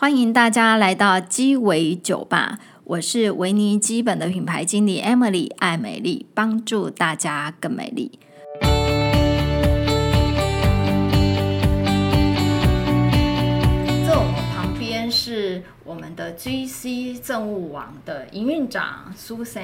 欢迎大家来到鸡尾酒吧，我是维尼基本的品牌经理 Emily 爱美丽，帮助大家更美丽。是我们的 GC 政务网的营运长 Susan。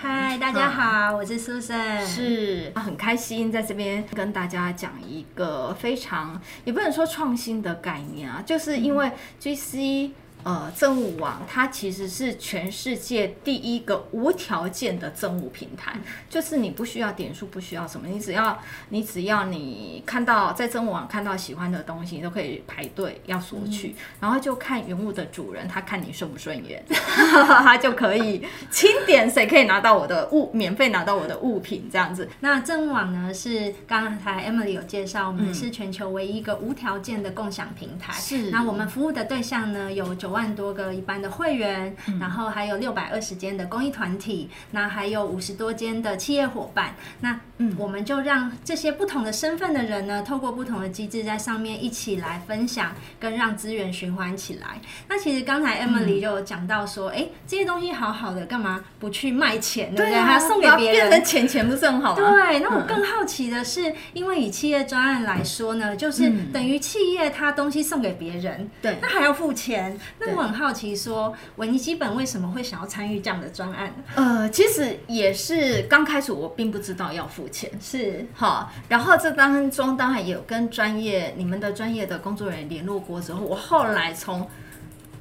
嗨，大家好，嗯、我是 Susan，是很开心在这边跟大家讲一个非常也不能说创新的概念啊，就是因为 GC。呃，政务网它其实是全世界第一个无条件的政务平台，就是你不需要点数，不需要什么，你只要你只要你看到在政务网看到喜欢的东西，你都可以排队要索取，嗯、然后就看原物的主人，他看你顺不顺眼，他就可以清点谁可以拿到我的物，免费拿到我的物品这样子。那政务网呢，是刚才 Emily 有介绍，我们是全球唯一一个无条件的共享平台。是，那我们服务的对象呢，有九万多个一般的会员，嗯、然后还有六百二十间的公益团体，那还有五十多间的企业伙伴，那嗯，我们就让这些不同的身份的人呢，透过不同的机制在上面一起来分享，跟让资源循环起来。那其实刚才 Emily 就有讲到说，哎、嗯，这些东西好好的，干嘛不去卖钱，对不对？还要送给别人，变成钱钱不是很好吗？对。那我更好奇的是，嗯、因为以企业专案来说呢，就是等于企业它东西送给别人，对，那还要付钱，那我很好。好奇说，维尼基本为什么会想要参与这样的专案？呃，其实也是刚开始我并不知道要付钱，是好，然后这当中当然也有跟专业你们的专业的工作人员联络过之后，我后来从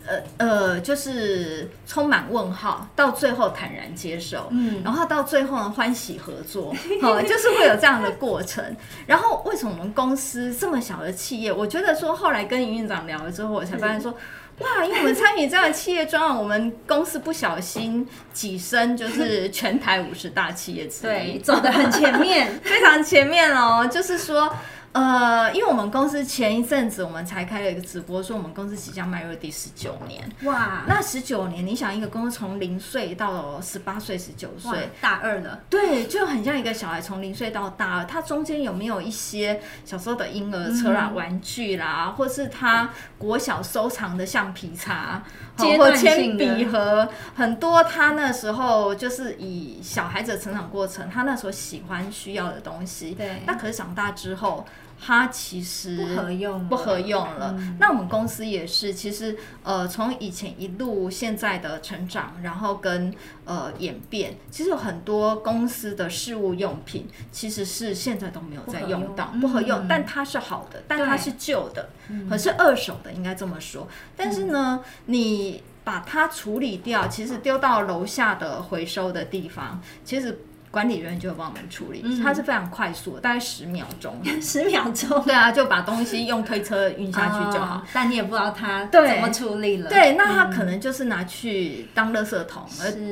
呃呃就是充满问号，到最后坦然接受，嗯，然后到最后呢欢喜合作，好，就是会有这样的过程。然后为什么我们公司这么小的企业，我觉得说后来跟营运长聊了之后，我才发现说。哇！因为我们参与这样的企业专案，我们公司不小心跻身就是全台五十大企业之一，对，走得很前面，非常前面哦。就是说。呃，因为我们公司前一阵子我们才开了一个直播，说我们公司即将迈入第十九年。哇，那十九年，你想一个公司从零岁到十八岁、十九岁，大二了，对，就很像一个小孩从零岁到大二，他中间有没有一些小时候的婴儿车啦、玩具啦，或是他国小收藏的橡皮擦、或铅笔盒，很多他那时候就是以小孩子的成长过程，他那时候喜欢需要的东西，对，那可是长大之后。它其实不合用，不合用了。嗯、那我们公司也是，其实呃，从以前一路现在的成长，然后跟呃演变，其实有很多公司的事务用品，其实是现在都没有在用到，不合用。合用嗯、但它是好的，但它是旧的，可是二手的，应该这么说。但是呢，嗯、你把它处理掉，其实丢到楼下的回收的地方，其实。管理人员就会帮我们处理，嗯、它是非常快速的，大概十秒钟。十秒钟？对啊，就把东西用推车运下去就好。哦、但你也不知道它怎么处理了。对，那它可能就是拿去当垃圾桶，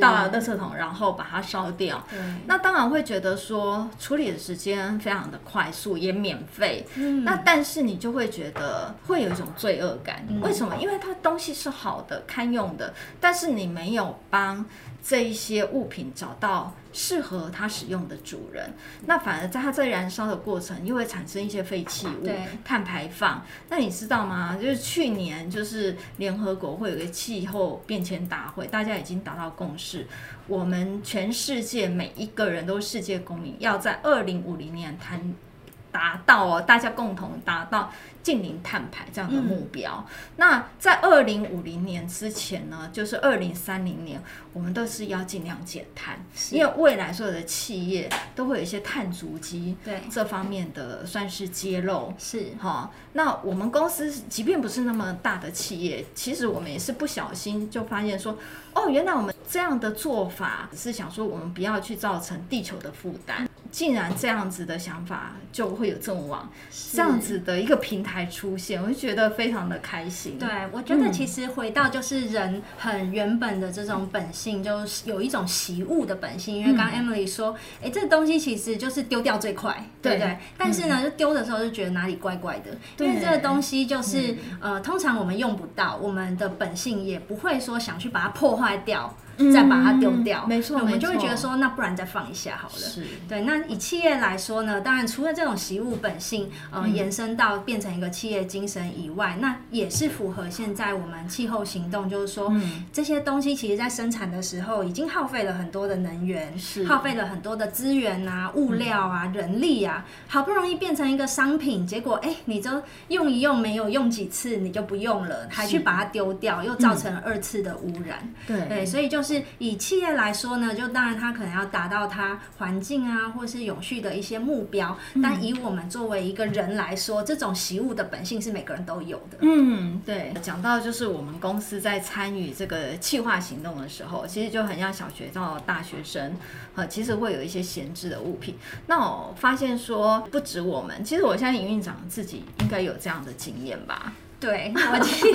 到了垃圾桶，然后把它烧掉。对那当然会觉得说处理的时间非常的快速，也免费。嗯。那但是你就会觉得会有一种罪恶感，嗯、为什么？因为它东西是好的、堪用的，但是你没有帮这一些物品找到。适合它使用的主人，那反而在它在燃烧的过程又会产生一些废弃物、碳排放。那你知道吗？就是去年就是联合国会有个气候变迁大会，大家已经达到共识，我们全世界每一个人都是世界公民，要在二零五零年谈达到哦，大家共同达到。净零碳排这样的目标，嗯、那在二零五零年之前呢，就是二零三零年，我们都是要尽量减碳，因为未来所有的企业都会有一些碳足迹，对这方面的算是揭露，是哈。那我们公司即便不是那么大的企业，其实我们也是不小心就发现说，哦，原来我们这样的做法是想说，我们不要去造成地球的负担。竟然这样子的想法就会有政务网这样子的一个平台出现，我就觉得非常的开心。对，我觉得其实回到就是人很原本的这种本性，就是有一种习物的本性。因为刚刚 Emily 说，哎，这东西其实就是丢掉最快，对不对？但是呢，就丢的时候就觉得哪里怪怪的，因为这个东西就是呃，通常我们用不到，我们的本性也不会说想去把它破坏掉。再把它丢掉。没错，我们就会觉得说，那不然再放一下好了。是，对。那以企业来说呢，当然除了这种习物本性，呃，延伸到变成一个企业精神以外，那也是符合现在我们气候行动，就是说，这些东西其实在生产的时候已经耗费了很多的能源，是耗费了很多的资源啊、物料啊、人力啊，好不容易变成一个商品，结果哎，你都用一用没有用几次，你就不用了，还去把它丢掉，又造成二次的污染。对对，所以就是以企业来说呢，就当然它可能要达到它环境啊，或是永续的一些目标，但以我们作为一个人来说，这种习物的本性是每个人都有的。嗯，对。讲到就是我们公司在参与这个企划行动的时候，其实就很像小学到大学生，呃，其实会有一些闲置的物品。那我发现说，不止我们，其实我相信营运长自己应该有这样的经验吧。对，我其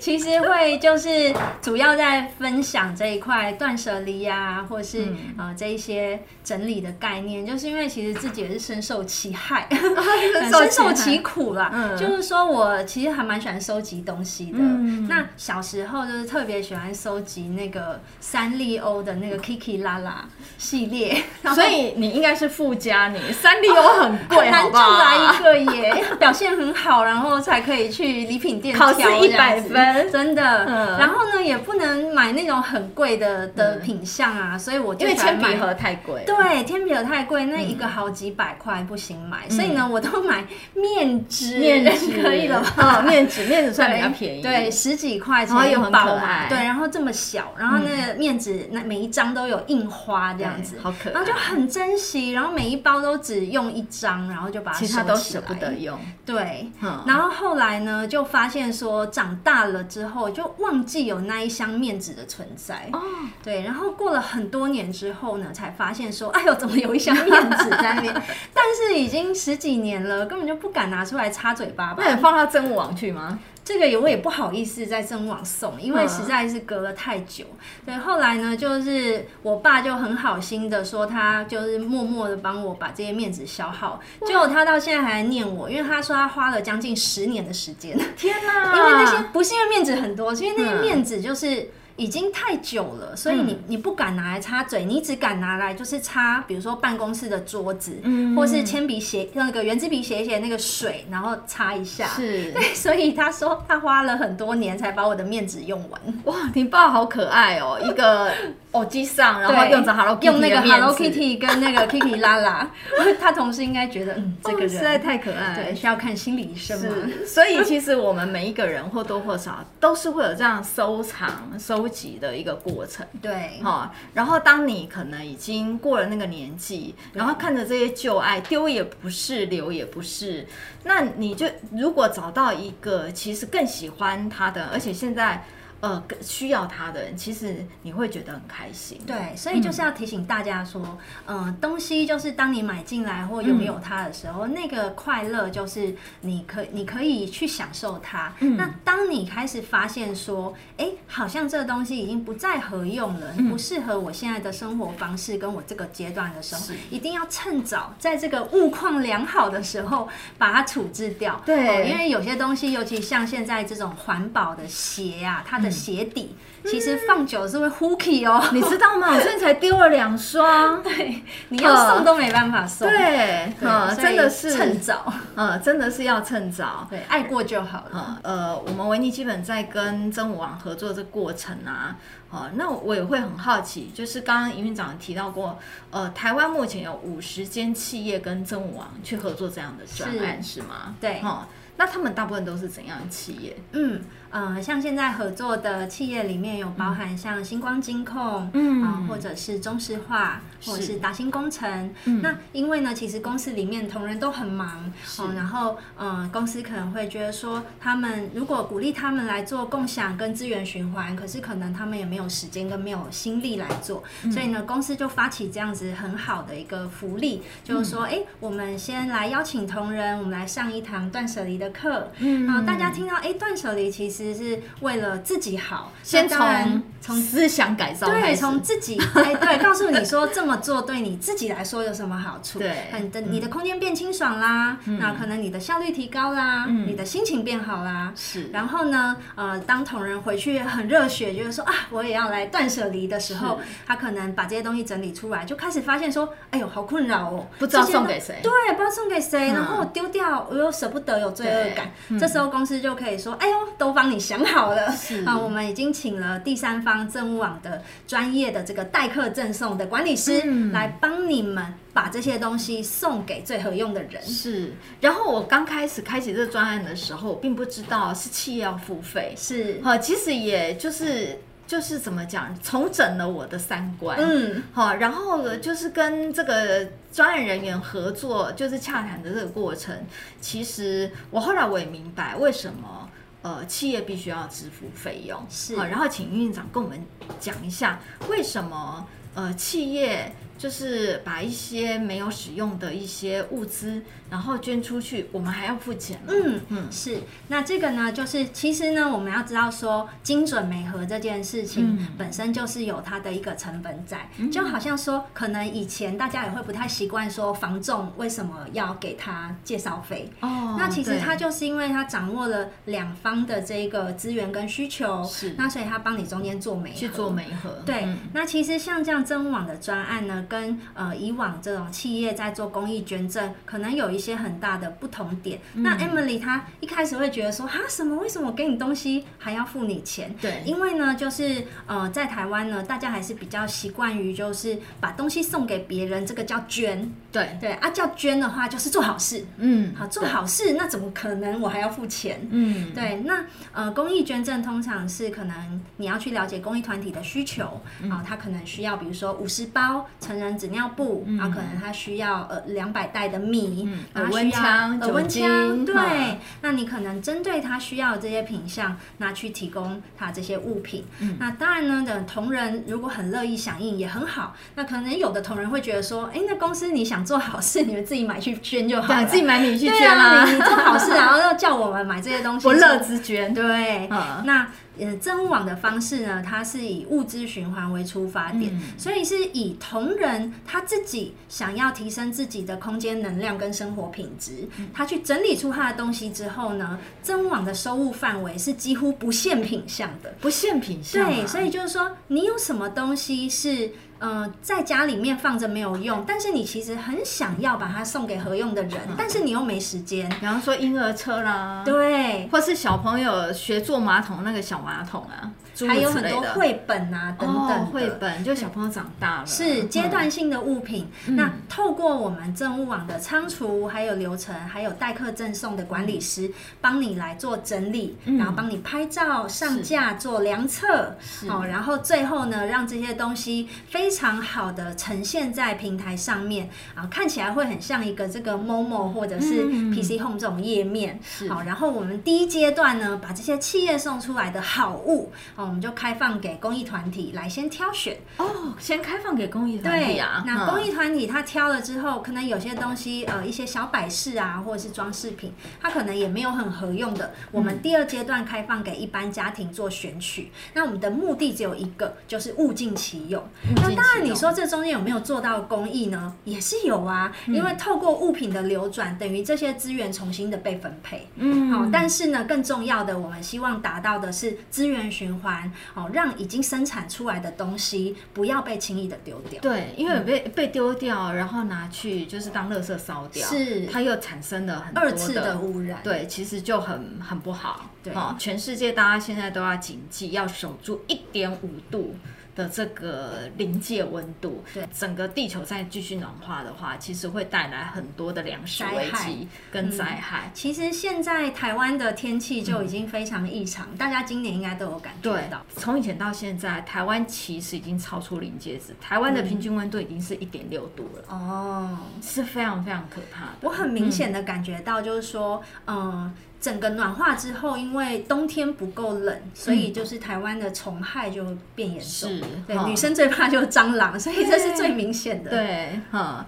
其实会就是主要在分享这一块断舍离呀，或是、嗯、呃这一些整理的概念，就是因为其实自己也是深受其害，深受其苦啦。嗯、就是说我其实还蛮喜欢收集东西的。嗯、那小时候就是特别喜欢收集那个三丽鸥的那个 Kiki 拉拉系列，所以你应该是富家女，三丽鸥很贵，难出来一个耶，表现很好，然后才可以去礼品店考试一百分，真的。然后呢，也不能买那种很贵的的品相啊，所以我就因为铅笔盒太贵。对，铅笔盒太贵，那一个好几百块不行买，所以呢，我都买面纸，面纸。可以了吧？面纸，面纸算比较便宜，对，十几块钱又很可爱，对，然后这么小，然后那个面纸那每一张都有印花这样子，好可爱，然后就很珍惜，然后每一包都只用一张，然后就把它收起来，其他都舍不得用。对，然后后来呢，就发现。说长大了之后就忘记有那一箱面纸的存在哦，对，然后过了很多年之后呢，才发现说，哎呦，怎么有一箱面纸在那边？但是已经十几年了，根本就不敢拿出来擦嘴巴吧？那你放到真物网去吗？这个也我也不好意思在真网送，因为实在是隔了太久。对，后来呢，就是我爸就很好心的说，他就是默默的帮我把这些面子消耗。结果他到现在还在念我，因为他说他花了将近十年的时间。天哪！因为那些不是因为面子很多，是因为那些面子就是。已经太久了，所以你你不敢拿来擦嘴，你只敢拿来就是擦，比如说办公室的桌子，嗯，或是铅笔写那个圆珠笔写一写那个水，然后擦一下。是，对，所以他说他花了很多年才把我的面纸用完。哇，你爸好可爱哦，一个偶机上，然后用着 Hello Kitty 用那个 Hello Kitty 跟那个 Kiki 拉拉，他同事应该觉得嗯，这个人实在太可爱，对，需要看心理医生嘛。所以其实我们每一个人或多或少都是会有这样收藏收。集的一个过程，对，哈，然后当你可能已经过了那个年纪，然后看着这些旧爱丢也不是，留也不是，那你就如果找到一个其实更喜欢他的，而且现在。呃，需要它的人，其实你会觉得很开心。对，所以就是要提醒大家说，嗯、呃，东西就是当你买进来或拥有它的时候，嗯、那个快乐就是你可你可以去享受它。嗯、那当你开始发现说，哎、欸，好像这个东西已经不再合用了，嗯、不适合我现在的生活方式跟我这个阶段的时候，一定要趁早在这个物况良好的时候把它处置掉。对、呃，因为有些东西，尤其像现在这种环保的鞋啊，它的鞋底其实放久是会 hooky 哦，你知道吗？我最近才丢了两双，对，你要送都没办法送，对，嗯，真的是趁早，嗯，真的是要趁早，对，爱过就好了。呃，我们维尼基本在跟真武王合作这过程啊，哦，那我也会很好奇，就是刚刚营运长提到过，呃，台湾目前有五十间企业跟真武王去合作这样的专案，是吗？对，哈，那他们大部分都是怎样的企业？嗯。呃，像现在合作的企业里面有包含像星光金控，嗯，啊、呃，或者是中石化，或者是达新工程。嗯、那因为呢，其实公司里面同仁都很忙，哦是、呃，然后，呃，公司可能会觉得说，他们如果鼓励他们来做共享跟资源循环，可是可能他们也没有时间跟没有心力来做，嗯、所以呢，公司就发起这样子很好的一个福利，就是说，哎、嗯欸，我们先来邀请同仁，我们来上一堂断舍离的课，嗯，然后，大家听到，哎、欸，断舍离其实。实是为了自己好，先从从思想改造，对，从自己 哎，对，告诉你说这么做对你自己来说有什么好处？对，你的你的空间变清爽啦，嗯、那可能你的效率提高啦，嗯、你的心情变好啦，是。然后呢，呃，当同仁回去很热血，就是说啊，我也要来断舍离的时候，他可能把这些东西整理出来，就开始发现说，哎呦，好困扰哦，不知道送给谁，对，不知道送给谁，然后我丢掉，我又舍不得，有罪恶感。嗯、这时候公司就可以说，哎呦，都帮你想好了，是啊，我们已经请了第三方政务网的专业的这个代客赠送的管理师、嗯、来帮你们把这些东西送给最合用的人。是，然后我刚开始开启这个专案的时候，我并不知道是企业要付费，是哈，其实也就是。就是怎么讲，重整了我的三观。嗯，好，然后就是跟这个专案人员合作，就是洽谈的这个过程。其实我后来我也明白，为什么呃企业必须要支付费用。是，呃，然后请运营长跟我们讲一下，为什么呃企业。就是把一些没有使用的一些物资，然后捐出去，我们还要付钱。嗯嗯，是。那这个呢，就是其实呢，我们要知道说，精准美合这件事情本身就是有它的一个成本在。嗯、就好像说，可能以前大家也会不太习惯说，房仲为什么要给他介绍费？哦，那其实他就是因为他掌握了两方的这个资源跟需求，是。那所以他帮你中间做媒合，去做媒合。对。嗯、那其实像这样政务网的专案呢，跟呃以往这种企业在做公益捐赠，可能有一些很大的不同点。嗯、那 Emily 她一开始会觉得说，哈什么？为什么我给你东西还要付你钱？对，因为呢，就是呃在台湾呢，大家还是比较习惯于就是把东西送给别人，这个叫捐。对对啊，叫捐的话就是做好事。嗯，好做好事，那怎么可能我还要付钱？嗯，对。那呃公益捐赠通常是可能你要去了解公益团体的需求啊、嗯呃，他可能需要比如说五十包成人纸尿布，然后可能他需要呃两百袋的米，耳温枪、耳温枪，对，那你可能针对他需要的这些品项，那去提供他这些物品。那当然呢，等同仁如果很乐意响应也很好。那可能有的同仁会觉得说，哎，那公司你想做好事，你们自己买去捐就好了，自己买米去捐啦，你做好事，然后要叫我们买这些东西，不乐之捐。对，那。呃，政务网的方式呢，它是以物资循环为出发点，嗯、所以是以同仁他自己想要提升自己的空间能量跟生活品质，嗯、他去整理出他的东西之后呢，政务网的收入范围是几乎不限品项的，不限品项、啊。对，所以就是说，你有什么东西是。呃，在家里面放着没有用，但是你其实很想要把它送给合用的人，嗯、但是你又没时间。比方说婴儿车啦，对，或是小朋友学坐马桶那个小马桶啊。还有很多绘本啊，等等绘本，就小朋友长大了，是阶段性的物品。那透过我们政务网的仓储，还有流程，还有代客赠送的管理师，帮你来做整理，然后帮你拍照上架做量测，哦，然后最后呢，让这些东西非常好的呈现在平台上面，啊，看起来会很像一个这个 Momo 或者是 PC Home 这种页面。好，然后我们第一阶段呢，把这些企业送出来的好物，我们就开放给公益团体来先挑选哦，先开放给公益团体啊。那公益团体他挑了之后，可能有些东西呃一些小摆饰啊，或者是装饰品，它可能也没有很合用的。我们第二阶段开放给一般家庭做选取。那我们的目的只有一个，就是物尽其用。那当然，你说这中间有没有做到公益呢？也是有啊，因为透过物品的流转，等于这些资源重新的被分配。嗯，好，但是呢，更重要的，我们希望达到的是资源循环。哦，让已经生产出来的东西不要被轻易的丢掉。对，因为被被丢掉，然后拿去就是当垃圾烧掉，是它又产生了很二次的污染。对，其实就很很不好。对，哦，全世界大家现在都要谨记，要守住一点五度。的这个临界温度，对整个地球再继续暖化的话，其实会带来很多的粮食危机跟灾害。嗯、其实现在台湾的天气就已经非常异常，嗯、大家今年应该都有感觉到。从以前到现在，台湾其实已经超出临界值，台湾的平均温度已经是一点六度了。哦、嗯，是非常非常可怕的。我很明显的感觉到，就是说，嗯。呃整个暖化之后，因为冬天不够冷，所以就是台湾的虫害就变严重。是，对，女生最怕就是蟑螂，所以这是最明显的。对，哈，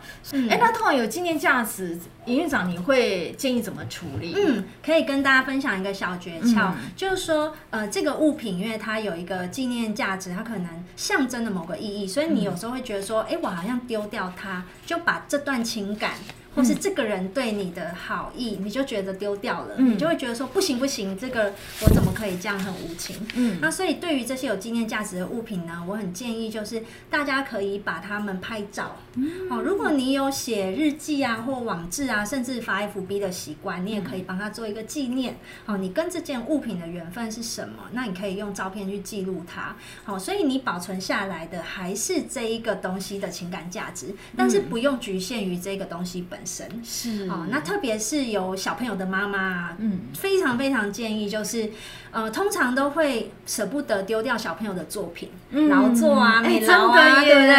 哎，那通常有纪念价值，营运长你会建议怎么处理？嗯，可以跟大家分享一个小诀窍，就是说，呃，这个物品因为它有一个纪念价值，它可能象征的某个意义，所以你有时候会觉得说，哎，我好像丢掉它，就把这段情感。或是这个人对你的好意，你就觉得丢掉了，嗯、你就会觉得说不行不行，这个我怎么可以这样很无情？嗯，那所以对于这些有纪念价值的物品呢，我很建议就是大家可以把它们拍照。嗯，哦，如果你有写日记啊或网志啊，甚至发 FB 的习惯，你也可以帮他做一个纪念。哦，你跟这件物品的缘分是什么？那你可以用照片去记录它。好，所以你保存下来的还是这一个东西的情感价值，但是不用局限于这个东西本身。神是。哦，那特别是有小朋友的妈妈，嗯，非常非常建议就是，呃，通常都会舍不得丢掉小朋友的作品，劳作啊、美劳啊，对不对？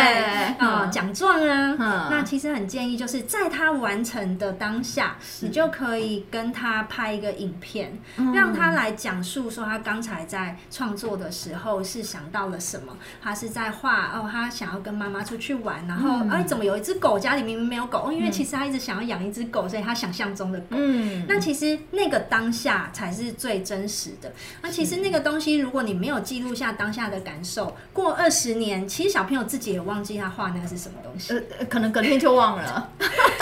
啊，奖状啊，那其实很建议就是在他完成的当下，你就可以跟他拍一个影片，让他来讲述说他刚才在创作的时候是想到了什么，他是在画哦，他想要跟妈妈出去玩，然后哎，怎么有一只狗？家里明明没有狗，因为其实他一直。想要养一只狗，所以他想象中的狗。嗯，那其实那个当下才是最真实的。那其实那个东西，如果你没有记录下当下的感受，过二十年，其实小朋友自己也忘记他画那个是什么东西。呃，可能隔天就忘了。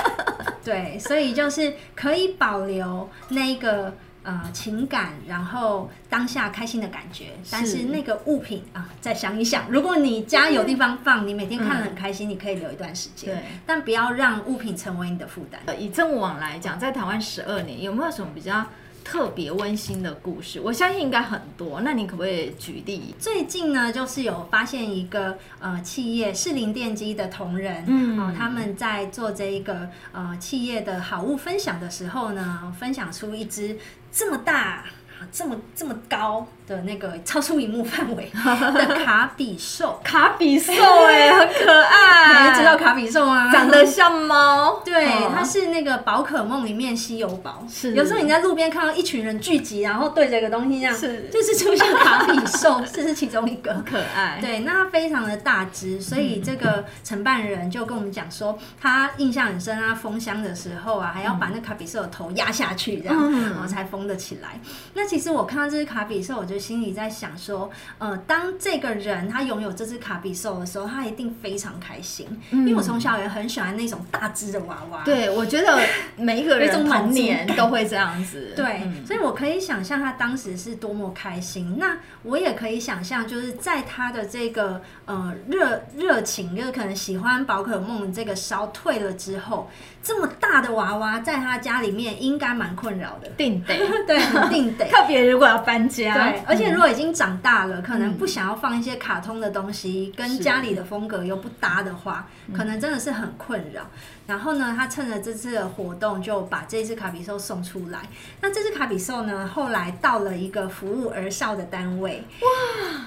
对，所以就是可以保留那个。呃，情感，然后当下开心的感觉，但是那个物品啊，再想一想，如果你家有地方放，你每天看得很开心，你可以留一段时间，对，但不要让物品成为你的负担。以郑网来讲，在台湾十二年，有没有什么比较特别温馨的故事，我相信应该很多。那你可不可以举例？最近呢，就是有发现一个呃企业士林电机的同仁，嗯，哦，他们在做这一个呃企业的好物分享的时候呢，分享出一只这么大。这么这么高的那个超出荧幕范围 的卡比兽，卡比兽哎，很可爱。你知道卡比兽吗？长得像猫。对，它是那个宝可梦里面稀有宝。是。有时候你在路边看到一群人聚集，然后对着一个东西这样，是，就是出现卡比兽，这是其中一个。可爱。对，那它非常的大只，所以这个承办人就跟我们讲说，他印象很深啊，封箱的时候啊，还要把那卡比兽的头压下去，这样，然后才封得起来。那。其实我看到这只卡比兽，我就心里在想说，呃，当这个人他拥有这只卡比兽的时候，他一定非常开心。嗯、因为我从小也很喜欢那种大只的娃娃。对，我觉得每一个人 童年都会这样子。对，嗯、所以我可以想象他当时是多么开心。那我也可以想象，就是在他的这个呃热热情，就是可能喜欢宝可梦这个烧退了之后，这么大的娃娃在他家里面应该蛮困扰的。定得，对，定得。特别如果要搬家，对，而且如果已经长大了，嗯、可能不想要放一些卡通的东西，嗯、跟家里的风格又不搭的话，可能真的是很困扰。然后呢，他趁着这次的活动，就把这只卡比兽送出来。那这只卡比兽呢，后来到了一个服务儿少的单位。哇，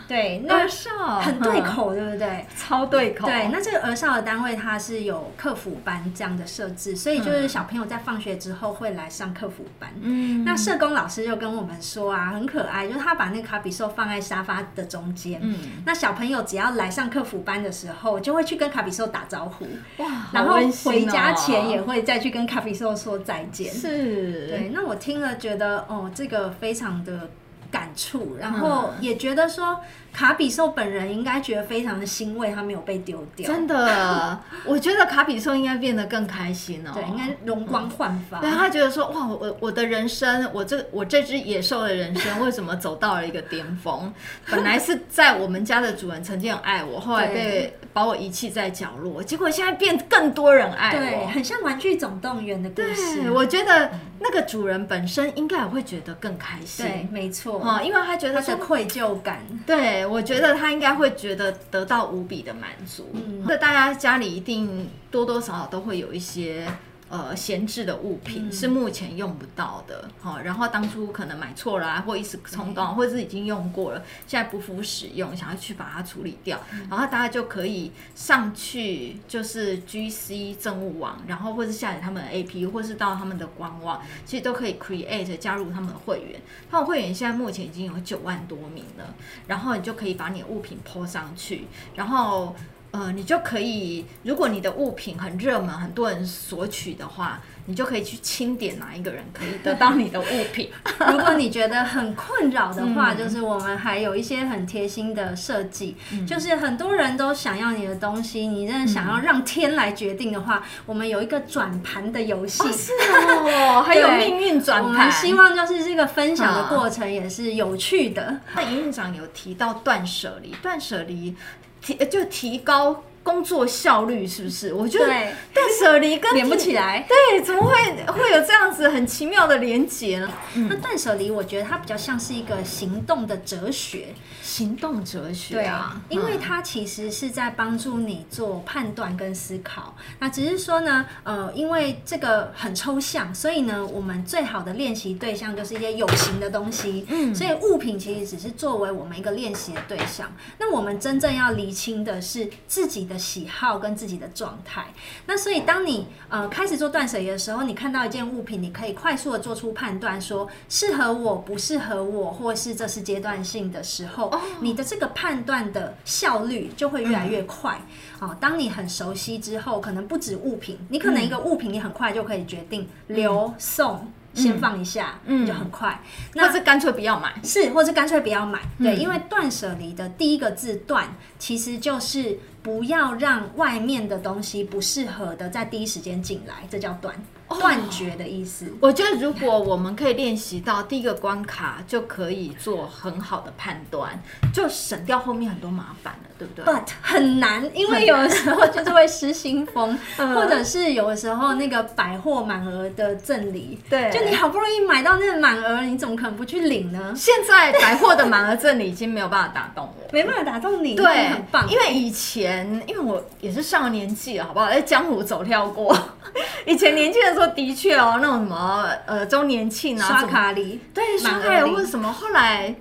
对，那儿少很对口，对不对？超对口。对，那这个儿少的单位，它是有客服班这样的设置，所以就是小朋友在放学之后会来上客服班。嗯，那社工老师就跟我们说啊，很可爱，就是他把那个卡比兽放在沙发的中间。嗯，那小朋友只要来上客服班的时候，就会去跟卡比兽打招呼。哇，然后回。加钱也会再去跟咖啡兽说再见，是，对。那我听了觉得，哦，这个非常的感触，然后也觉得说。卡比兽本人应该觉得非常的欣慰，他没有被丢掉。真的，我觉得卡比兽应该变得更开心哦。对，应该容光焕发。对，他觉得说，哇，我我的人生，我这我这只野兽的人生，为什么走到了一个巅峰？本来是在我们家的主人曾经很爱我，后来被把我遗弃在角落，结果现在变更多人爱我。对，很像《玩具总动员》的故事。对，我觉得那个主人本身应该也会觉得更开心。对，没错。哈，因为他觉得他的愧疚感。对。我觉得他应该会觉得得到无比的满足。那、嗯、大家家里一定多多少少都会有一些呃，闲置的物品、嗯、是目前用不到的，好，然后当初可能买错了啊，或一时冲动，或者是已经用过了，现在不敷使用，想要去把它处理掉，嗯、然后大家就可以上去，就是 GC 政务网，然后或是下载他们的 APP，或是到他们的官网，其实都可以 create 加入他们的会员，他们会员现在目前已经有九万多名了，然后你就可以把你的物品 po 上去，然后。呃，你就可以，如果你的物品很热门，很多人索取的话，你就可以去清点哪一个人可以得到你的物品。如果你觉得很困扰的话，嗯、就是我们还有一些很贴心的设计，嗯、就是很多人都想要你的东西，你真的想要让天来决定的话，嗯、我们有一个转盘的游戏。哦，是哦，还有命运转盘。我们希望就是这个分享的过程也是有趣的。那营运长有提到断舍离，断舍离。提就提高工作效率，是不是？我觉得断舍离跟连不起来，对，怎么会会有这样子很奇妙的连结呢？嗯、那断舍离，我觉得它比较像是一个行动的哲学，行动哲学啊，对，因为它其实是在帮助你做判断跟思考。嗯、那只是说呢，呃，因为这个很抽象，所以呢，我们最好的练习对象就是一些有形的东西。嗯，所以物品其实只是作为我们一个练习的对象。那我们真正要厘清的是自己的喜好跟自己的状态，那所以当你呃开始做断舍离的时候，你看到一件物品，你可以快速的做出判断，说适合我不适合我，或是这是阶段性的时候，你的这个判断的效率就会越来越快。哦，当你很熟悉之后，可能不止物品，你可能一个物品你很快就可以决定留送。先放一下，嗯，就很快。那是干脆不要买，是，或是干脆不要买。对，因为断舍离的第一个字“断”，其实就是不要让外面的东西不适合的在第一时间进来，这叫断。断绝的意思，我觉得如果我们可以练习到第一个关卡，就可以做很好的判断，就省掉后面很多麻烦了，对不对？But 很难，因为有的时候就是会失心疯，或者是有的时候那个百货满额的赠礼，对，就你好不容易买到那个满额，你怎么可能不去领呢？现在百货的满额赠礼已经没有办法打动我，没办法打动你，对，很棒。因为以前，因为我也是上了年纪了，好不好？在江湖走跳过，以前年轻的时候。的确哦，那种什么呃周年庆啊，刷卡礼，对，刷卡礼或者什么，后来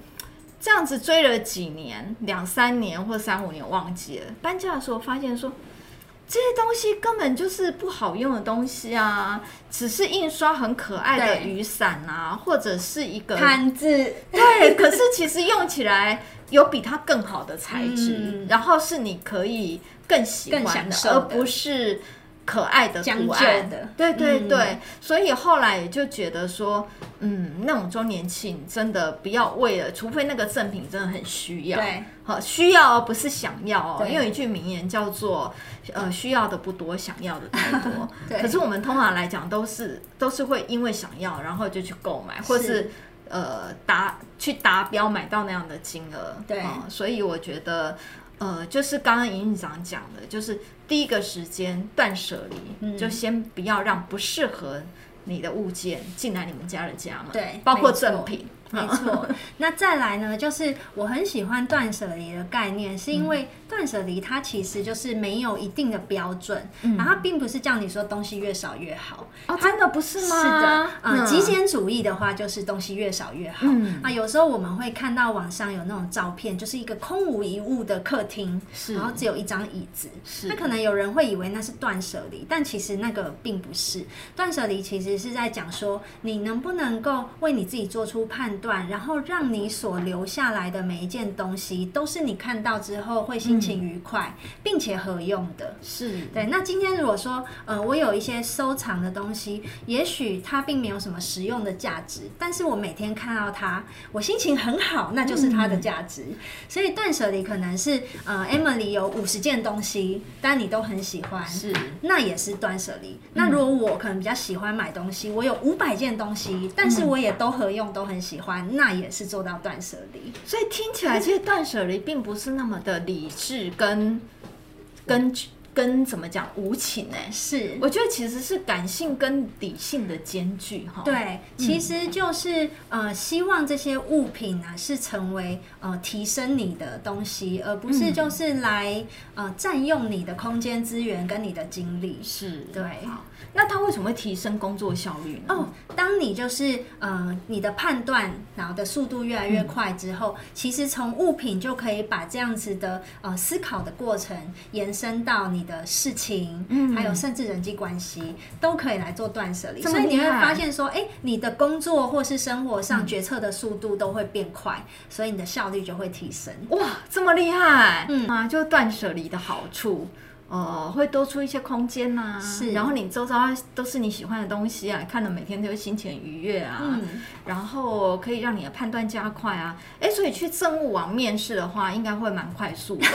这样子追了几年，两三年或三五年，忘记了。搬家的时候发现说，这些东西根本就是不好用的东西啊，只是印刷很可爱的雨伞啊，或者是一个毯子，对，可是其实用起来有比它更好的材质，嗯、然后是你可以更喜欢的，而不是。可爱的图案。的，对对对，嗯、所以后来也就觉得说，嗯，那种周年庆真的不要为了，除非那个赠品真的很需要，对，好需要而不是想要哦。因为有一句名言叫做，呃，需要的不多，想要的太多。可是我们通常来讲都是都是会因为想要，然后就去购买，或，是呃达去达标买到那样的金额。对、嗯，所以我觉得。呃，就是刚刚营运长讲的，就是第一个时间断舍离，嗯、就先不要让不适合你的物件进来你们家的家嘛，对，包括赠品。没错，那再来呢？就是我很喜欢断舍离的概念，是因为断舍离它其实就是没有一定的标准，嗯、然后它并不是叫你说东西越少越好。哦，真的不是吗？是的，嗯，极简主义的话就是东西越少越好。嗯，啊有时候我们会看到网上有那种照片，就是一个空无一物的客厅，是，然后只有一张椅子，是。那可能有人会以为那是断舍离，但其实那个并不是。断舍离其实是在讲说，你能不能够为你自己做出判。断，然后让你所留下来的每一件东西，都是你看到之后会心情愉快，嗯、并且合用的。是对。那今天如果说，呃，我有一些收藏的东西，也许它并没有什么实用的价值，但是我每天看到它，我心情很好，那就是它的价值。嗯、所以断舍离可能是，呃，Emily 有五十件东西，但你都很喜欢，是，那也是断舍离。嗯、那如果我可能比较喜欢买东西，我有五百件东西，但是我也都合用，都很喜欢。那也是做到断舍离，所以听起来其实断舍离并不是那么的理智是跟跟跟怎么讲无情呢、欸，是，我觉得其实是感性跟理性的间距哈。对，其实就是、嗯、呃，希望这些物品呢、啊、是成为呃提升你的东西，而不是就是来、嗯、呃占用你的空间资源跟你的精力。是，对。好，那它为什么会提升工作效率呢？哦，当你就是呃你的判断然后的速度越来越快之后，嗯、其实从物品就可以把这样子的呃思考的过程延伸到你的事情，嗯，还有甚至人际关系都可以来做断舍离。所以你会发现说，哎、欸，你的工作或是生活上决策的速度都会变快，嗯、所以你的效率就会提升。哇，这么厉害！嗯啊，就断舍离的好处。哦，会多出一些空间呐、啊，是，然后你周遭都是你喜欢的东西啊，看的每天都会心情愉悦啊，嗯，然后可以让你的判断加快啊，哎，所以去政务网面试的话，应该会蛮快速的，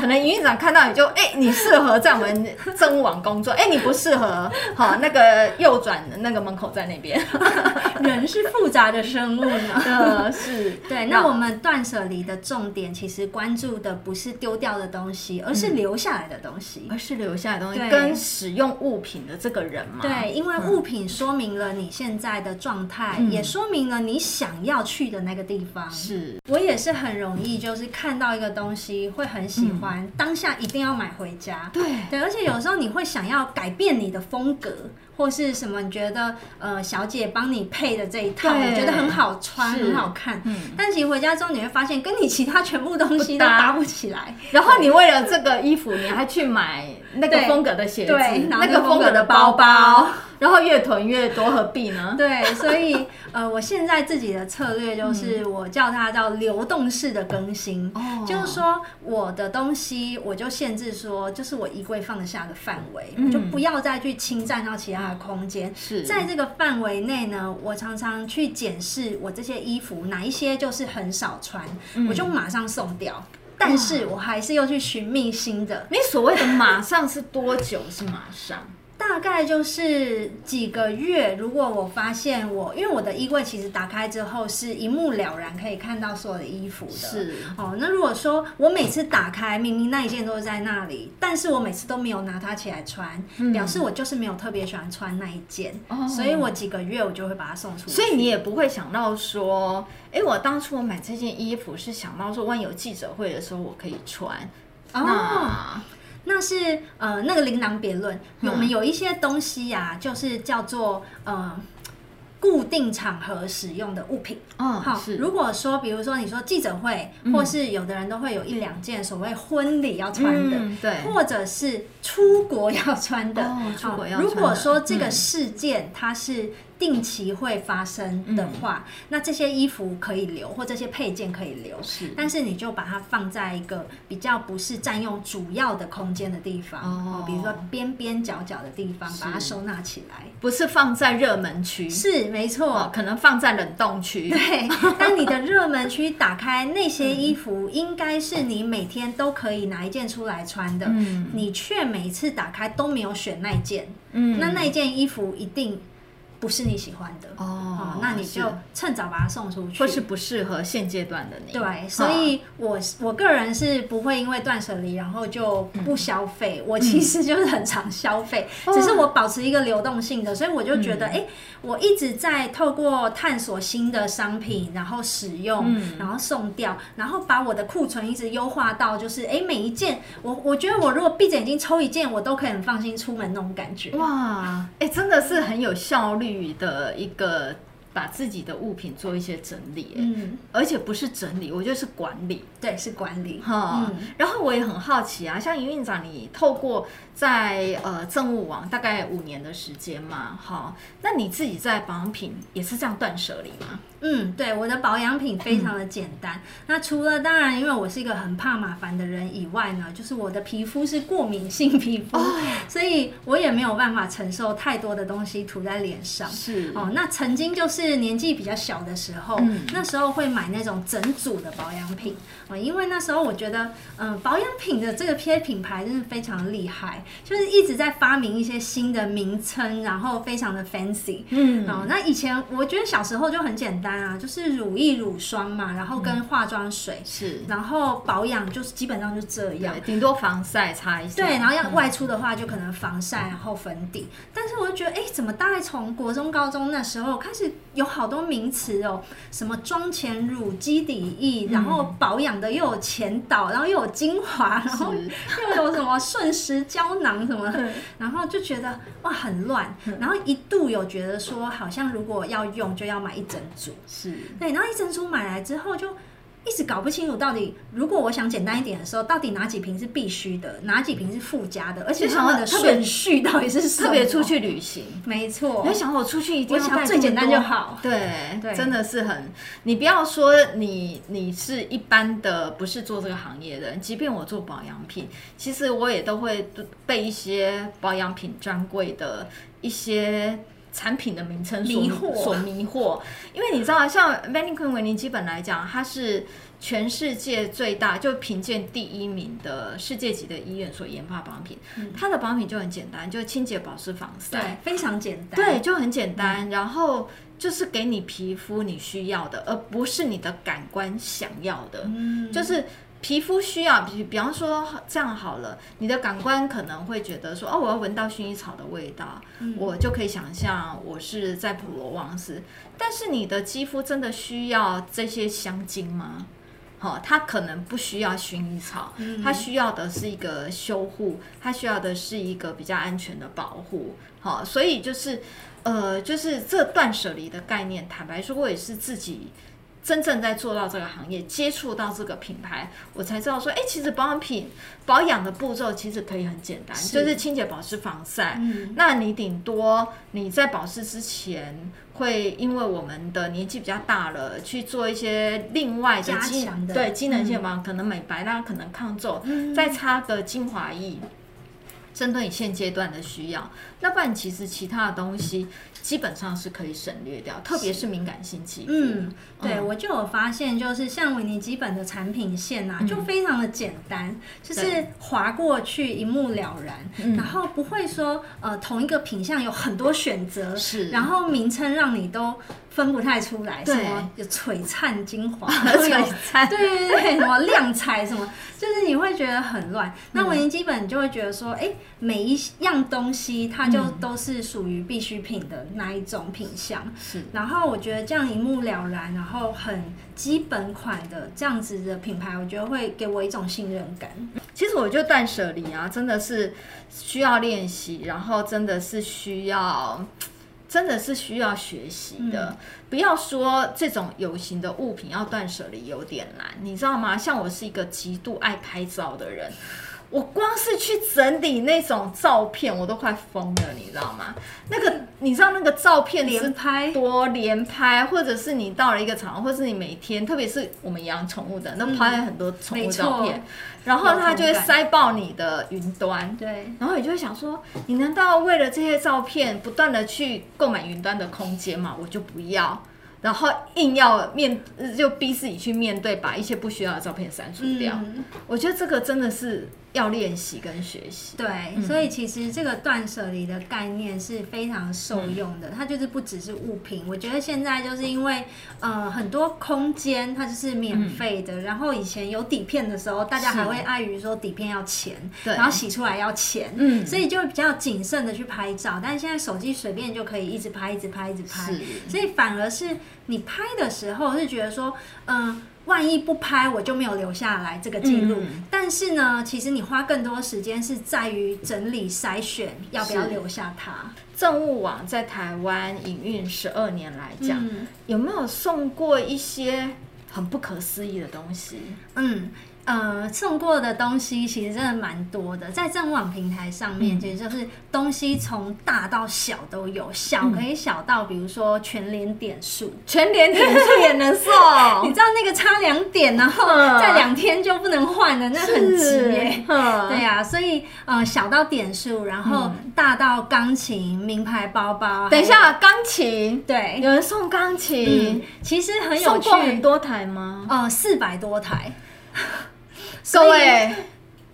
可能营运长看到你就，哎，你适合在我们政务网工作，哎，你不适合，好，那个右转的那个门口在那边，人是复杂的生物呢，呃，是对，那我们断舍离的重点其实关注的不是丢掉的东西，而是留下来的东西。而是留下来的东西跟使用物品的这个人嘛？对，因为物品说明了你现在的状态，嗯，也说明了你想要去的那个地方。是，我也是很容易，就是看到一个东西会很喜欢，嗯，当下一定要买回家。对对，而且有时候你会想要改变你的风格。或是什么？你觉得呃，小姐帮你配的这一套，我觉得很好穿，很好看。嗯，但其实回家之后你会发现，跟你其他全部东西都搭不起来。然后你为了这个衣服，你还去买那个风格的鞋子，那个风格的包包。然后越囤越多，何必呢？对，所以呃，我现在自己的策略就是，我叫它叫流动式的更新。哦，就是说我的东西，我就限制说，就是我衣柜放得下的范围，嗯，就不要再去侵占到其他的空间。是，在这个范围内呢，我常常去检视我这些衣服哪一些就是很少穿，嗯，我就马上送掉。但是我还是又去寻觅新的。你所谓的马上是多久？是马上？大概就是几个月。如果我发现我，因为我的衣柜其实打开之后是一目了然，可以看到所有的衣服的。是哦，那如果说我每次打开，明明那一件都是在那里，但是我每次都没有拿它起来穿，嗯、表示我就是没有特别喜欢穿那一件。哦，所以我几个月我就会把它送出去。所以你也不会想到说，哎、欸，我当初我买这件衣服是想到说，万一有记者会的时候我可以穿。哦。那是呃，那个琳琅别论。我们有一些东西呀、啊，就是叫做呃。固定场合使用的物品，嗯，好。如果说，比如说你说记者会，嗯、或是有的人都会有一两件所谓婚礼要穿的，嗯，对，或者是出国要穿的。哦，出国要穿的。如果说这个事件它是定期会发生的话，嗯，那这些衣服可以留，或这些配件可以留。是，但是你就把它放在一个比较不是占用主要的空间的地方，哦，比如说边边角角的地方，把它收纳起来，不是放在热门区。是。没错、哦，可能放在冷冻区。对，但你的热门区打开，那些衣服应该是你每天都可以拿一件出来穿的。嗯，你却每一次打开都没有选那件。嗯，那那件衣服一定。不是你喜欢的。哦，那你就趁早把它送出去，或是不适合现阶段的你。对，所以我我个人是不会因为断舍离然后就不消费，嗯，我其实就是很常消费，嗯，只是我保持一个流动性的，所以我就觉得，哎，我一直在透过探索新的商品，然后使用，嗯，然后送掉，然后把我的库存一直优化到，就是哎，欸，每一件，我我觉得我如果闭着眼睛抽一件，我都可以很放心出门那种感觉。哇，哎，欸，真的是很有效率的一个把自己的物品做一些整理，嗯，而且不是整理，我觉得是管理，对，是管理哈、嗯。然后我也很好奇啊，像营运长，你透过在呃政务网大概五年的时间嘛，好，那你自己在保养品也是这样断舍离吗？嗯，对，我的保养品非常的简单。嗯、那除了当然，因为我是一个很怕麻烦的人以外呢，就是我的皮肤是过敏性皮肤，哦，所以我也没有办法承受太多的东西涂在脸上。是哦，那曾经就是。是年纪比较小的时候，嗯、那时候会买那种整组的保养品。啊，因为那时候我觉得，嗯、呃，保养品的这个批品牌真的非常厉害，就是一直在发明一些新的名称，然后非常的 fancy。嗯，哦，那以前我觉得小时候就很简单啊，就是乳液、乳霜嘛，然后跟化妆水、嗯、是，然后保养就是基本上就这样，顶多防晒擦一下。对，然后要外出的话就可能防晒，然后粉底。但是我就觉得，哎，怎么大概从国中、高中那时候开始有好多名词哦，什么妆前乳、基底液，然后保养的又有前导，然后又有精华，然后又有什么瞬时胶囊什么，然后就觉得哇很乱，然后一度有觉得说，好像如果要用就要买一整组，是。对，然后一整组买来之后就。一直搞不清楚到底，如果我想简单一点的时候，到底哪几瓶是必须的，哪几瓶是附加的，而且他们的顺序到底是什么？特别出去旅行，没错。你想我出去一定要带最简单就好。对，对真的是很。你不要说你你是一般的，不是做这个行业的人，即便我做保养品，其实我也都会备一些保养品专柜的一些。产品的名称所迷惑，所迷惑，因为你知道，像 Vanicum 维尼基本来讲，它是全世界最大，就评鉴第一名的世界级的医院所研发保养品。嗯、它的保养品就很简单，就清洁、保湿、防晒，对，非常简单，对，就很简单。嗯、然后就是给你皮肤你需要的，而不是你的感官想要的，嗯、就是。皮肤需要，比比方说这样好了，你的感官可能会觉得说，哦，我要闻到薰衣草的味道，嗯、我就可以想象我是在普罗旺斯。但是你的肌肤真的需要这些香精吗？好、哦，它可能不需要薰衣草，它需要的是一个修护，它需要的是一个比较安全的保护。好、哦，所以就是，呃，就是这断舍离的概念，坦白说，我也是自己。真正在做到这个行业，接触到这个品牌，我才知道说，哎、欸，其实保养品保养的步骤其实可以很简单，是就是清洁、保湿、防晒。嗯、那你顶多你在保湿之前，会因为我们的年纪比较大了，去做一些另外的机能的对机能性保养，嗯、可能美白啦，可能抗皱，嗯、再擦个精华液。针对你现阶段的需要，那不然其实其他的东西基本上是可以省略掉，特别是敏感性肌肤。嗯，对，嗯、我就有发现，就是像维尼基本的产品线啊，就非常的简单，嗯、就是划过去一目了然，然后不会说呃同一个品项有很多选择，是，然后名称让你都。分不太出来，什么有璀璨精华，璀璨，对对对，什么亮彩什么，就是你会觉得很乱。那维尼基本就会觉得说，哎，每一样东西它就都是属于必需品的那一种品相。是，然后我觉得这样一目了然，然后很基本款的这样子的品牌，我觉得会给我一种信任感。其实我觉得断舍离啊，真的是需要练习，然后真的是需要。真的是需要学习的，嗯、不要说这种有形的物品要断舍离有点难，你知道吗？像我是一个极度爱拍照的人。我光是去整理那种照片，我都快疯了，你知道吗？那个你知道那个照片连拍多连拍，或者是你到了一个场合，或者是你每天，特别是我们养宠物的，那拍了很多宠物照片，嗯、然后它就会塞爆你的云端。对，然后你就会想说，你难道为了这些照片不断的去购买云端的空间吗？我就不要。然后硬要面，就逼自己去面对，把一些不需要的照片删除掉。嗯、我觉得这个真的是要练习跟学习。对，嗯、所以其实这个断舍离的概念是非常受用的。嗯、它就是不只是物品，我觉得现在就是因为呃很多空间它就是免费的，嗯、然后以前有底片的时候，大家还会碍于说底片要钱，对，然后洗出来要钱，嗯，所以就会比较谨慎的去拍照。但是现在手机随便就可以一直拍，一直拍，一直拍，所以反而是。你拍的时候是觉得说，嗯，万一不拍我就没有留下来这个记录。嗯、但是呢，其实你花更多时间是在于整理筛选，要不要留下它。政务网在台湾营运十二年来讲，嗯、有没有送过一些很不可思议的东西？嗯。呃，送过的东西其实真的蛮多的，在正网平台上面，其实就是东西从大到小都有，小可以小到比如说全联点数，全联点数也能送，你知道那个差两点，然后在两天就不能换的，那很急耶。对呀，所以呃，小到点数，然后大到钢琴、名牌包包。等一下，钢琴，对，有人送钢琴，其实很有趣。送过很多台吗？呃，四百多台。各位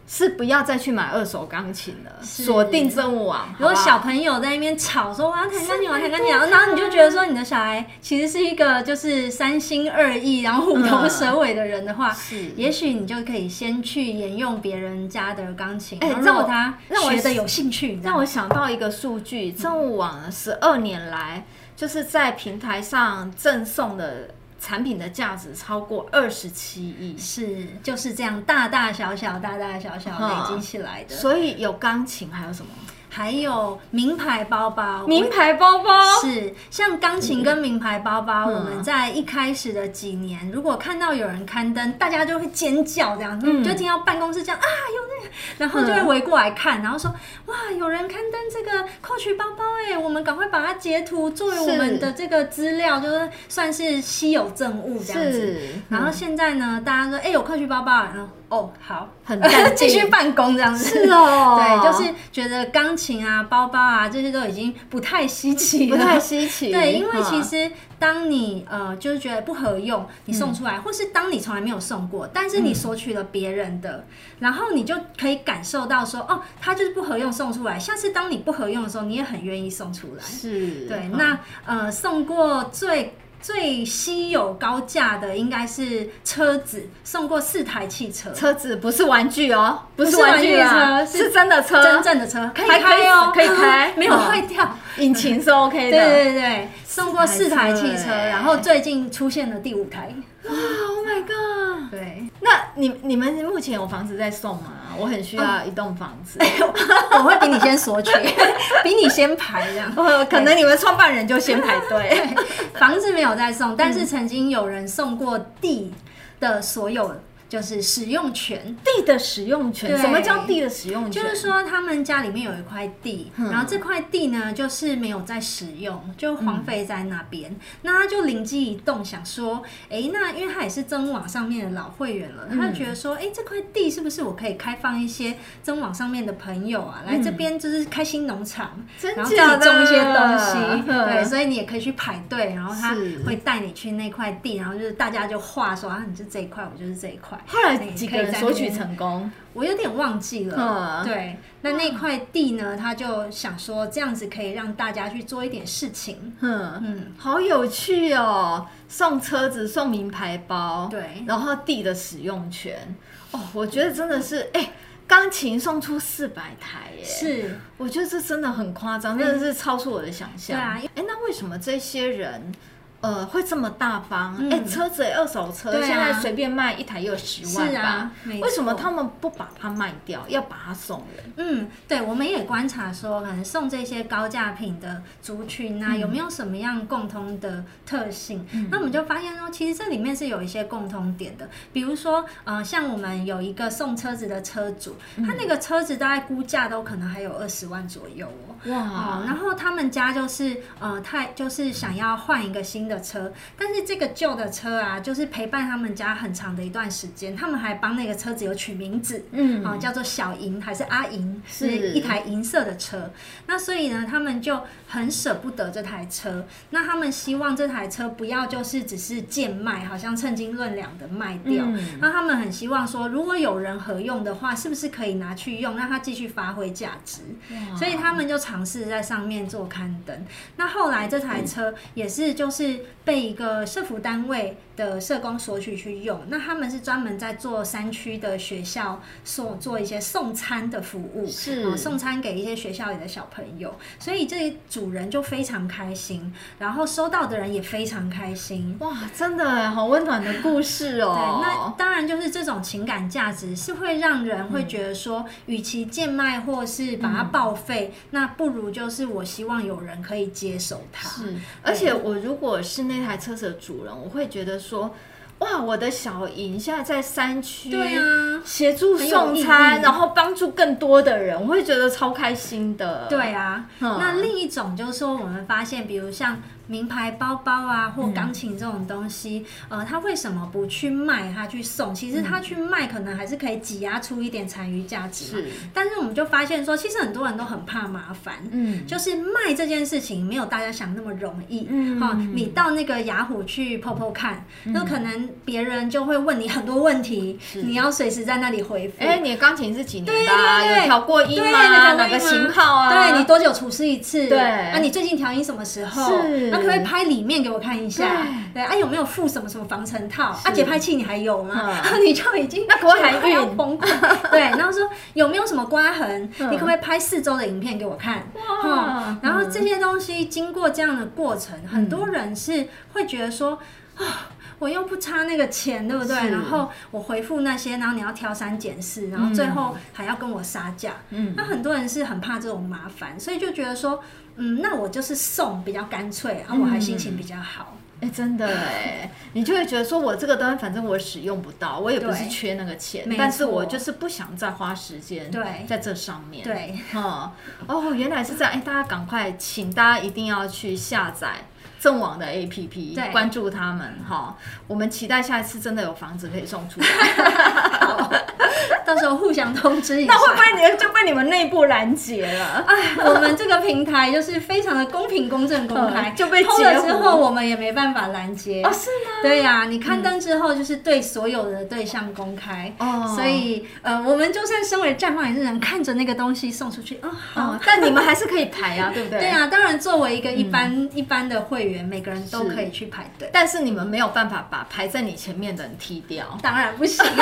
是不要再去买二手钢琴了，锁定真物网。如果小朋友在那边吵说我要弹钢琴，我要弹钢琴，然后你就觉得说你的小孩其实是一个就是三心二意，然后虎头蛇尾的人的话，是，也许你就可以先去沿用别人家的钢琴，哎，让他学得有兴趣。让我想到一个数据，真物网十二年来就是在平台上赠送的。产品的价值超过二十七亿，是就是这样大大小小、大大小小累积起来的。所以有钢琴，还有什么？还有名牌包包，名牌包包是像钢琴跟名牌包包。我们在一开始的几年，如果看到有人刊登，大家就会尖叫，这样子，就听到办公室这样啊，有那个，然后就会围过来看，然后说哇，有人刊登这个 Coach 包包哎，我们赶快把它截图作为我们的这个资料，就是算是稀有证物这样子。然后现在呢，大家说哎，有 Coach 包包，然后哦好，很 继续办公这样子。是哦，对，就是觉得钢琴。啊，包包啊，这些都已经不太稀奇了，不太稀奇。对，因为其实当你呃，就是觉得不合用，你送出来，嗯、或是当你从来没有送过，但是你索取了别人的，嗯、然后你就可以感受到说，哦，它就是不合用送出来。下次当你不合用的时候，你也很愿意送出来。是，对。那呃，送过最。最稀有高价的应该是车子，送过四台汽车。车子不是玩具哦，不是玩具车，是真的车，真正的车，可以开哦，可以开，没有坏掉，引擎是 OK 的。对对对，送过四台汽车，然后最近出现了第五台。哇，Oh my god！对，那你你们目前有房子在送吗？我很需要一栋房子，我会比你先索取，比你先排这样。可能你们创办人就先排队。房子没有在送，但是曾经有人送过地的所有。就是使用权，地的使用权。什么叫地的使用权？就是说他们家里面有一块地，嗯、然后这块地呢，就是没有在使用，就荒废在那边。嗯、那他就灵机一动，想说，哎、欸，那因为他也是真网上面的老会员了，嗯、他就觉得说，哎、欸，这块地是不是我可以开放一些真网上面的朋友啊，来这边就是开心农场，嗯、然后自己种一些东西。对，所以你也可以去排队，然后他会带你去那块地，然后就是大家就画说啊，你是这一块，我就是这一块。后来几个人索取成功，我有点忘记了。嗯、对，那那块地呢？他就想说这样子可以让大家去做一点事情。嗯嗯，好有趣哦！送车子，送名牌包，对，然后地的使用权。哦，我觉得真的是，哎、欸，钢琴送出四百台耶！是，我觉得这真的很夸张，真的是超出我的想象。对啊，哎、欸，那为什么这些人？呃，会这么大方？哎、嗯欸，车子二手车，现在随便卖一台又十万吧？啊、为什么他们不把它卖掉，要把它送人？嗯，对，我们也观察说，可能送这些高价品的族群啊，嗯、有没有什么样共通的特性？嗯、那我们就发现说，其实这里面是有一些共通点的。比如说，呃，像我们有一个送车子的车主，嗯、他那个车子大概估价都可能还有二十万左右哦。哇、呃！然后他们家就是呃，太就是想要换一个新的。车，但是这个旧的车啊，就是陪伴他们家很长的一段时间，他们还帮那个车子有取名字，嗯，啊，叫做小银还是阿银，是一台银色的车。那所以呢，他们就很舍不得这台车，那他们希望这台车不要就是只是贱卖，好像称斤论两的卖掉。嗯、那他们很希望说，如果有人合用的话，是不是可以拿去用，让它继续发挥价值？所以他们就尝试在上面做刊登。那后来这台车也是就是。被一个社服单位的社工索取去用，那他们是专门在做山区的学校送做一些送餐的服务，是、呃、送餐给一些学校里的小朋友，所以这主人就非常开心，然后收到的人也非常开心。哇，真的好温暖的故事哦。对，那当然就是这种情感价值是会让人会觉得说，与、嗯、其贱卖或是把它报废，嗯、那不如就是我希望有人可以接手它。是，而且我如果是那台车子的主人，我会觉得说，哇，我的小莹现在在山区，对啊，协助送餐，然后帮助更多的人，我会觉得超开心的。对啊，嗯、那另一种就是说，我们发现，比如像。名牌包包啊，或钢琴这种东西，嗯、呃，他为什么不去卖，他去送？其实他去卖，可能还是可以挤压出一点残余价值。是，但是我们就发现说，其实很多人都很怕麻烦。嗯，就是卖这件事情没有大家想那么容易。嗯，好，你到那个雅虎去 po po 看，那、嗯、可能别人就会问你很多问题，你要随时在那里回复。哎、欸，你的钢琴是几年的、啊？对对对，有调过音吗？哪个型号啊？对，你多久除湿一次？对，啊，你最近调音什么时候？是。那可不可以拍里面给我看一下？对，对啊，有没有附什么什么防尘套？啊，节拍器你还有吗？嗯、你就已经那不会还要崩溃。对，然后说有没有什么刮痕？嗯、你可不可以拍四周的影片给我看？哇、嗯！然后这些东西经过这样的过程，嗯、很多人是会觉得说啊，我又不差那个钱，对不对？然后我回复那些，然后你要挑三拣四，然后最后还要跟我杀价。嗯，那很多人是很怕这种麻烦，所以就觉得说。嗯，那我就是送比较干脆，然后我还心情比较好。哎、真的哎，你就会觉得说，我这个东西反正我使用不到，我也不是缺那个钱，但是我就是不想再花时间在这上面。对，哦、嗯，哦，原来是这样。哎、欸，大家赶快，请大家一定要去下载。赠网的 APP，关注他们哈，我们期待下一次真的有房子可以送出来，到时候互相通知一下。那会不会你就被你们内部拦截了？哎，我们这个平台就是非常的公平、公正、公开，就被偷了之后，我们也没办法拦截。哦，是吗？对呀、啊，你刊登之后就是对所有的对象公开，哦、嗯，所以呃，我们就算身为绽放也是能，看着那个东西送出去，哦，好，嗯、但你们还是可以排啊，对不对？对啊，当然作为一个一般、嗯、一般的会员。每个人都可以去排队，但是你们没有办法把排在你前面的人踢掉，当然不行。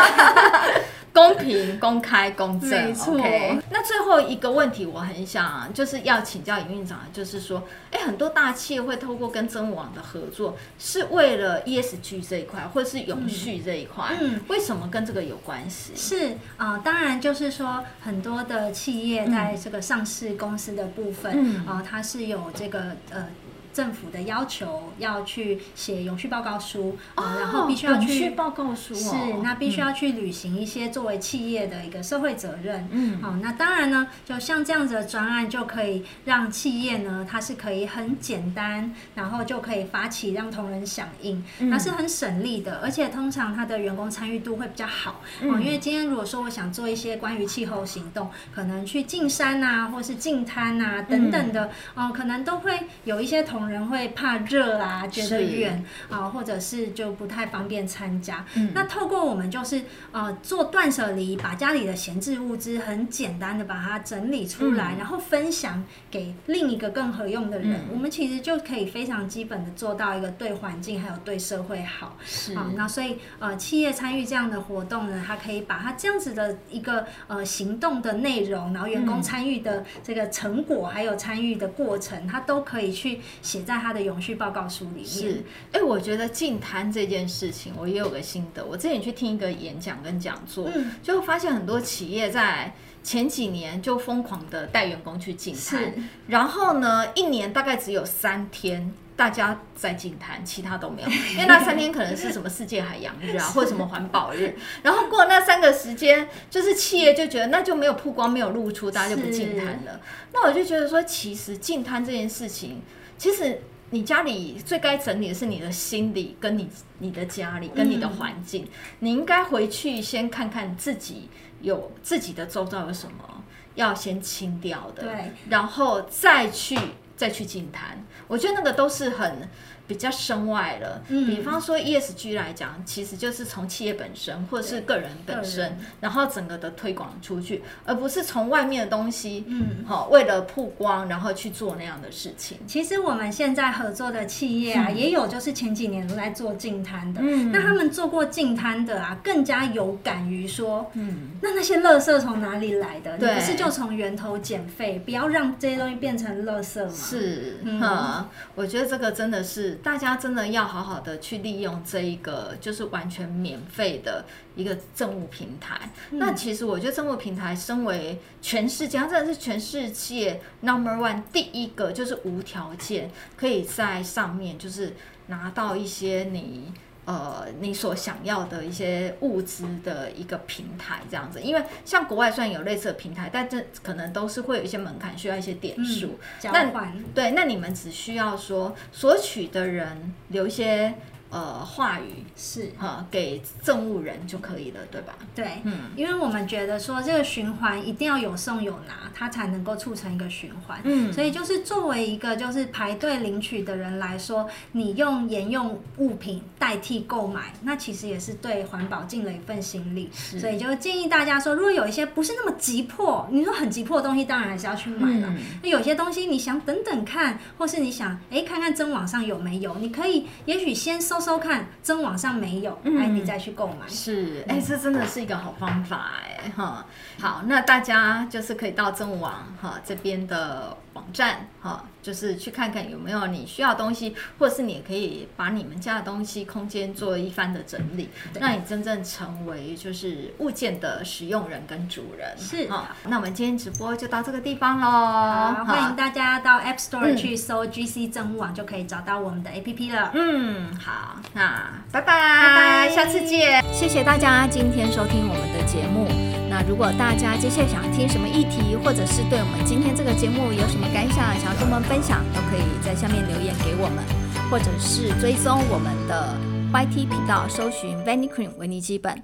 公平、公开、公正，没错。Okay. 那最后一个问题，我很想就是要请教营运长，就是说，哎，很多大企业会透过跟真网的合作，是为了 ESG 这一块，或者是永续这一块，嗯，为什么跟这个有关系？是啊、呃，当然就是说，很多的企业在这个上市公司的部分，嗯，啊、呃，它是有这个呃。政府的要求要去写永续报告书，哦、然后必须要去永续报告书、哦，是那必须要去履行一些作为企业的一个社会责任。嗯，好，那当然呢，就像这样子的专案就可以让企业呢，它是可以很简单，然后就可以发起让同仁响应，它是很省力的，而且通常它的员工参与度会比较好。嗯，因为今天如果说我想做一些关于气候行动，可能去进山啊，或是进滩啊等等的，哦、呃，可能都会有一些同。人会怕热啊，觉得远啊，或者是就不太方便参加。嗯、那透过我们就是呃做断舍离，把家里的闲置物资很简单的把它整理出来，嗯、然后分享给另一个更合用的人。嗯、我们其实就可以非常基本的做到一个对环境还有对社会好。是啊，那所以呃企业参与这样的活动呢，它可以把它这样子的一个呃行动的内容，然后员工参与的这个成果，还有参与的过程，它都可以去。写在他的永续报告书里面。是，哎、欸，我觉得净滩这件事情，我也有个心得。我之前去听一个演讲跟讲座，嗯、就发现很多企业在前几年就疯狂的带员工去净滩，然后呢，一年大概只有三天大家在净滩，其他都没有，因为那三天可能是什么世界海洋日啊，或者什么环保日。然后过那三个时间，就是企业就觉得那就没有曝光，没有露出，大家就不净滩了。那我就觉得说，其实净滩这件事情。其实你家里最该整理的是你的心理，跟你你的家里，跟你的环境。嗯、你应该回去先看看自己有自己的周遭有什么要先清掉的，对，然后再去再去净滩。我觉得那个都是很。比较身外了，嗯、比方说 ESG 来讲，其实就是从企业本身或者是个人本身，然后整个的推广出去，而不是从外面的东西，嗯，好，为了曝光，然后去做那样的事情。其实我们现在合作的企业啊，嗯、也有就是前几年都在做净滩的，嗯，那他们做过净滩的啊，更加有感于说，嗯，那那些垃圾从哪里来的？对，你不是就从源头减废，不要让这些东西变成垃圾吗？是，嗯，我觉得这个真的是。大家真的要好好的去利用这一个，就是完全免费的一个政务平台。嗯、那其实我觉得政务平台，身为全世界，它真的是全世界 number one 第一个，就是无条件可以在上面就是拿到一些你呃，你所想要的一些物资的一个平台，这样子，因为像国外虽然有类似的平台，但这可能都是会有一些门槛，需要一些点数、嗯、交换。对，那你们只需要说索取的人留一些。呃，话语是哈，给赠物人就可以了，对吧？对，嗯，因为我们觉得说这个循环一定要有送有拿，它才能够促成一个循环。嗯，所以就是作为一个就是排队领取的人来说，你用沿用物品代替购买，那其实也是对环保尽了一份心力。是，所以就建议大家说，如果有一些不是那么急迫，你说很急迫的东西，当然还是要去买了。那、嗯、有些东西你想等等看，或是你想哎看看真网上有没有，你可以也许先搜。搜看真网上没有，哎，你再去购买。是，哎，这真的是一个好方法，哎，哈。好，那大家就是可以到真网哈这边的网站哈，就是去看看有没有你需要的东西，或者是你也可以把你们家的东西空间做一番的整理，让你真正成为就是物件的使用人跟主人。是，好，那我们今天直播就到这个地方喽。欢迎大家到 App Store 去搜 GC 真物网，就可以找到我们的 APP 了。嗯，好，那拜拜，拜拜，下次见。谢谢大家今天收听我们的节目。那如果大家接下来想听什么议题，或者是对我们今天这个节目有什么感想，想要跟我们分享，都可以在下面留言给我们，或者是追踪我们的 YT 频道，搜寻 Vanicream 维尼基本。